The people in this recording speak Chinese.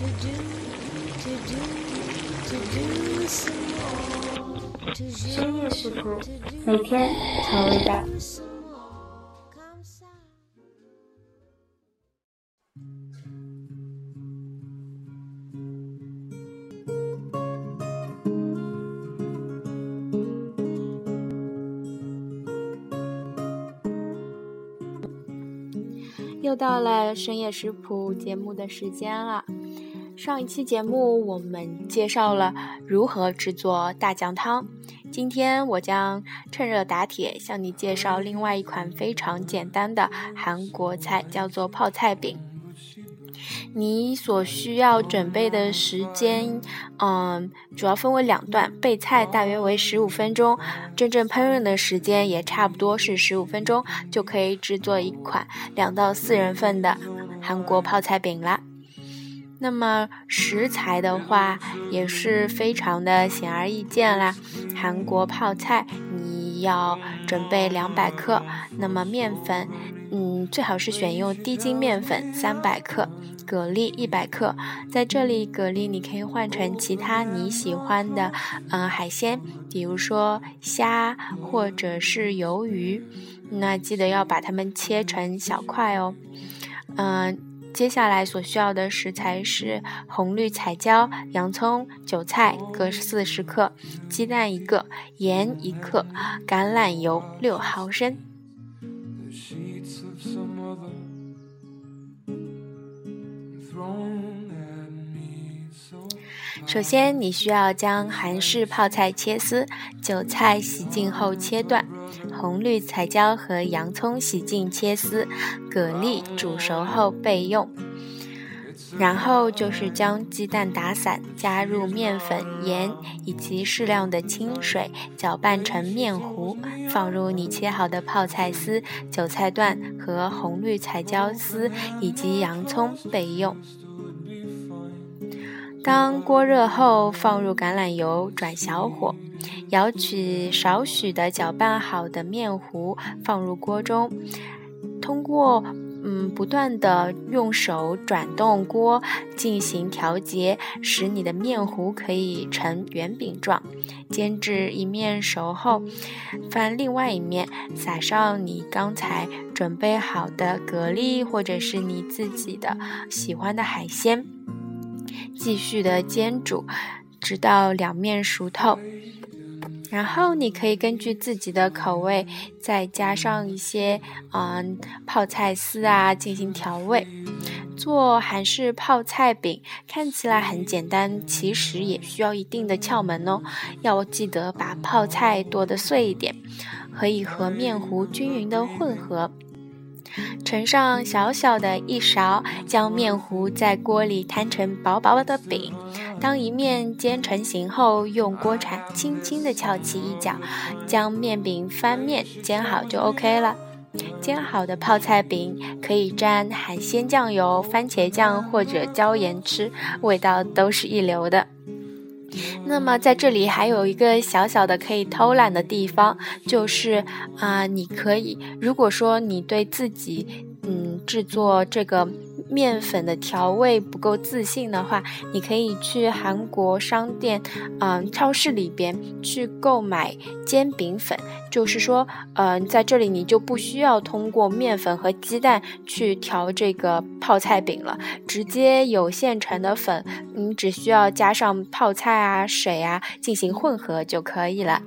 深夜食谱每天调味道又到了深夜食谱节目的时间了。上一期节目我们介绍了如何制作大酱汤，今天我将趁热打铁向你介绍另外一款非常简单的韩国菜，叫做泡菜饼。你所需要准备的时间，嗯，主要分为两段，备菜大约为十五分钟，真正烹饪的时间也差不多是十五分钟，就可以制作一款两到四人份的韩国泡菜饼啦。那么食材的话也是非常的显而易见啦，韩国泡菜你要准备两百克，那么面粉，嗯，最好是选用低筋面粉三百克，蛤蜊一百克，在这里蛤蜊你可以换成其他你喜欢的，嗯，海鲜，比如说虾或者是鱿鱼，那记得要把它们切成小块哦，嗯。接下来所需要的食材是红绿彩椒、洋葱、韭菜各四十克，鸡蛋一个，盐一克，橄榄油六毫升。首先，你需要将韩式泡菜切丝，韭菜洗净后切断，红绿彩椒和洋葱洗净切丝，蛤蜊煮熟后备用。然后就是将鸡蛋打散，加入面粉、盐以及适量的清水，搅拌成面糊，放入你切好的泡菜丝、韭菜段和红绿彩椒丝以及洋葱备用。当锅热后，放入橄榄油，转小火，舀取少许的搅拌好的面糊，放入锅中，通过嗯不断的用手转动锅进行调节，使你的面糊可以成圆饼状。煎至一面熟后，翻另外一面，撒上你刚才准备好的蛤蜊或者是你自己的喜欢的海鲜。继续的煎煮，直到两面熟透。然后你可以根据自己的口味，再加上一些嗯泡菜丝啊进行调味。做韩式泡菜饼看起来很简单，其实也需要一定的窍门哦。要记得把泡菜剁得碎一点，可以和面糊均匀的混合。盛上小小的一勺，将面糊在锅里摊成薄薄的饼。当一面煎成型后，用锅铲轻轻地翘起一角，将面饼翻面煎好就 OK 了。煎好的泡菜饼可以沾海鲜酱油、番茄酱或者椒盐吃，味道都是一流的。那么在这里还有一个小小的可以偷懒的地方，就是啊，你可以如果说你对自己嗯制作这个。面粉的调味不够自信的话，你可以去韩国商店，嗯，超市里边去购买煎饼粉。就是说，嗯，在这里你就不需要通过面粉和鸡蛋去调这个泡菜饼了，直接有现成的粉，你只需要加上泡菜啊、水啊进行混合就可以了。